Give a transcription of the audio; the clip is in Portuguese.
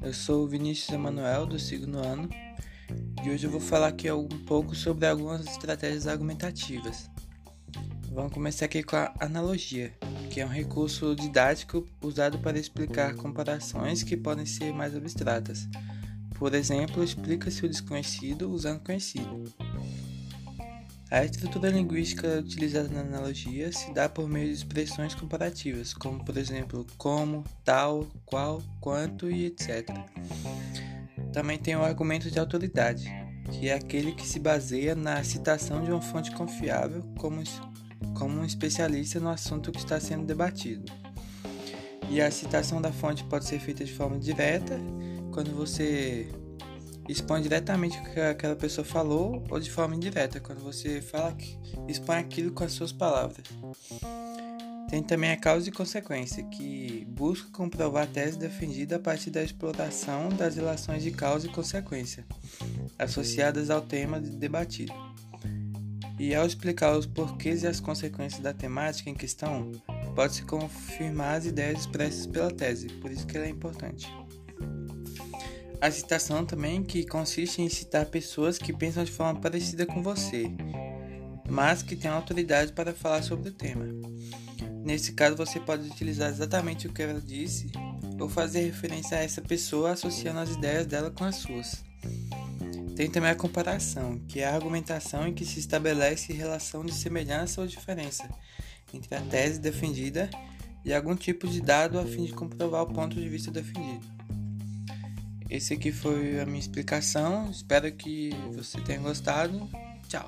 eu sou o Vinícius Emanuel, do segundo ano, e hoje eu vou falar aqui um pouco sobre algumas estratégias argumentativas. Vamos começar aqui com a analogia, que é um recurso didático usado para explicar comparações que podem ser mais abstratas. Por exemplo, explica-se o desconhecido usando conhecido. A estrutura linguística utilizada na analogia se dá por meio de expressões comparativas, como por exemplo como, tal, qual, quanto e etc. Também tem o argumento de autoridade, que é aquele que se baseia na citação de uma fonte confiável como, como um especialista no assunto que está sendo debatido. E a citação da fonte pode ser feita de forma direta, quando você expõe diretamente o que aquela pessoa falou ou de forma indireta, quando você fala expõe aquilo com as suas palavras. Tem também a causa e consequência, que busca comprovar a tese defendida a partir da exploração das relações de causa e consequência associadas ao tema debatido. E ao explicar os porquês e as consequências da temática em questão, pode-se confirmar as ideias expressas pela tese, por isso que ela é importante. A citação também que consiste em citar pessoas que pensam de forma parecida com você, mas que têm autoridade para falar sobre o tema. Nesse caso, você pode utilizar exatamente o que ela disse ou fazer referência a essa pessoa associando as ideias dela com as suas. Tem também a comparação, que é a argumentação em que se estabelece relação de semelhança ou diferença entre a tese defendida e algum tipo de dado a fim de comprovar o ponto de vista defendido. Esse aqui foi a minha explicação. Espero que você tenha gostado. Tchau.